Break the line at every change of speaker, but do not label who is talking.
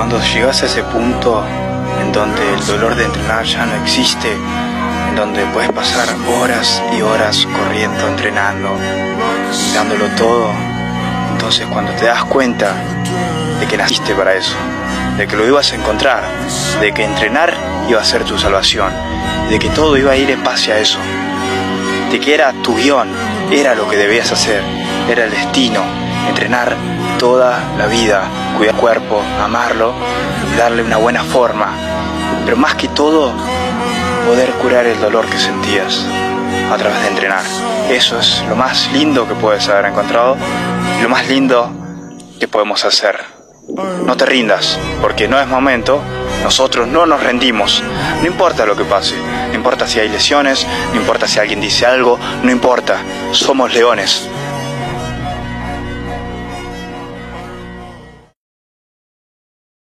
Cuando llegas a ese punto en donde el dolor de entrenar ya no existe, en donde puedes pasar horas y horas corriendo, entrenando, dándolo todo, entonces cuando te das cuenta de que naciste para eso, de que lo ibas a encontrar, de que entrenar iba a ser tu salvación, de que todo iba a ir en base a eso, de que era tu guion, era lo que debías hacer, era el destino, entrenar toda la vida, cuidar el cuerpo, amarlo darle una buena forma, pero más que todo, poder curar el dolor que sentías a través de entrenar. Eso es lo más lindo que puedes haber encontrado y lo más lindo que podemos hacer. No te rindas, porque no es momento, nosotros no nos rendimos, no importa lo que pase, no importa si hay lesiones, no importa si alguien dice algo, no importa, somos leones,